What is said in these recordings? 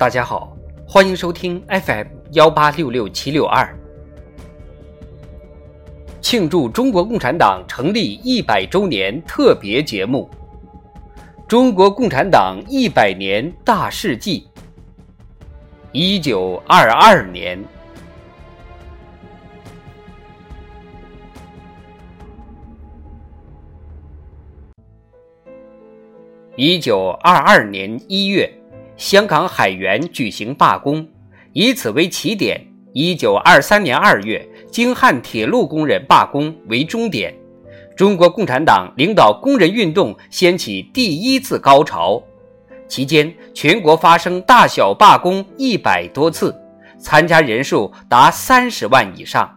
大家好，欢迎收听 FM 幺八六六七六二，庆祝中国共产党成立一百周年特别节目《中国共产党一百年大事记》。一九二二年，一九二二年一月，香港海员举行罢工，以此为起点。一九二三年二月，京汉铁路工人罢工为终点，中国共产党领导工人运动掀起第一次高潮。期间，全国发生大小罢工一百多次，参加人数达三十万以上。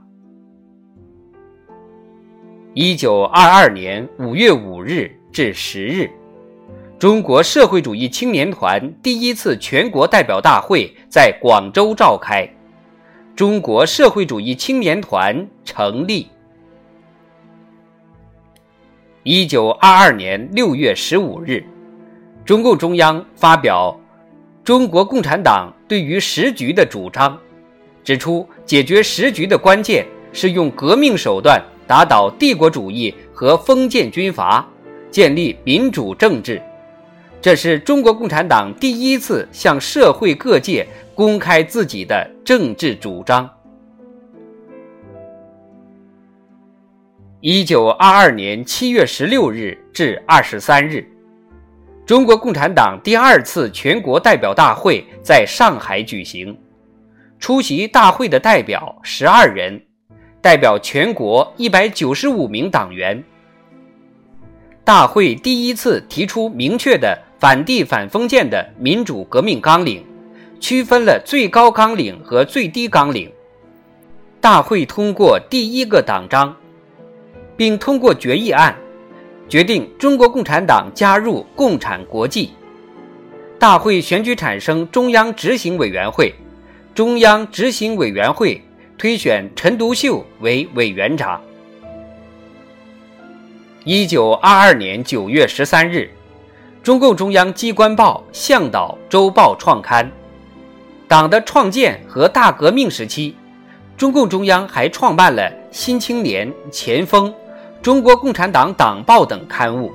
一九二二年五月五日至十日，中国社会主义青年团第一次全国代表大会在广州召开，中国社会主义青年团成立。一九二二年六月十五日。中共中央发表中国共产党对于时局的主张，指出解决时局的关键是用革命手段打倒帝国主义和封建军阀，建立民主政治。这是中国共产党第一次向社会各界公开自己的政治主张。一九二二年七月十六日至二十三日。中国共产党第二次全国代表大会在上海举行，出席大会的代表十二人，代表全国一百九十五名党员。大会第一次提出明确的反帝反封建的民主革命纲领，区分了最高纲领和最低纲领。大会通过第一个党章，并通过决议案。决定中国共产党加入共产国际。大会选举产生中央执行委员会，中央执行委员会推选陈独秀为委员长。一九二二年九月十三日，中共中央机关报《向导周报》创刊。党的创建和大革命时期，中共中央还创办了《新青年》《前锋》。中国共产党党报等刊物。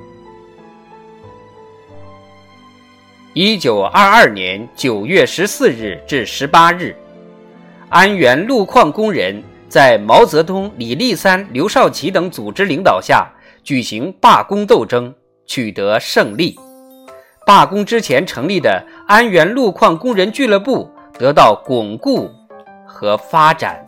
一九二二年九月十四日至十八日，安源路矿工人在毛泽东、李立三、刘少奇等组织领导下举行罢工斗争，取得胜利。罢工之前成立的安源路矿工人俱乐部得到巩固和发展。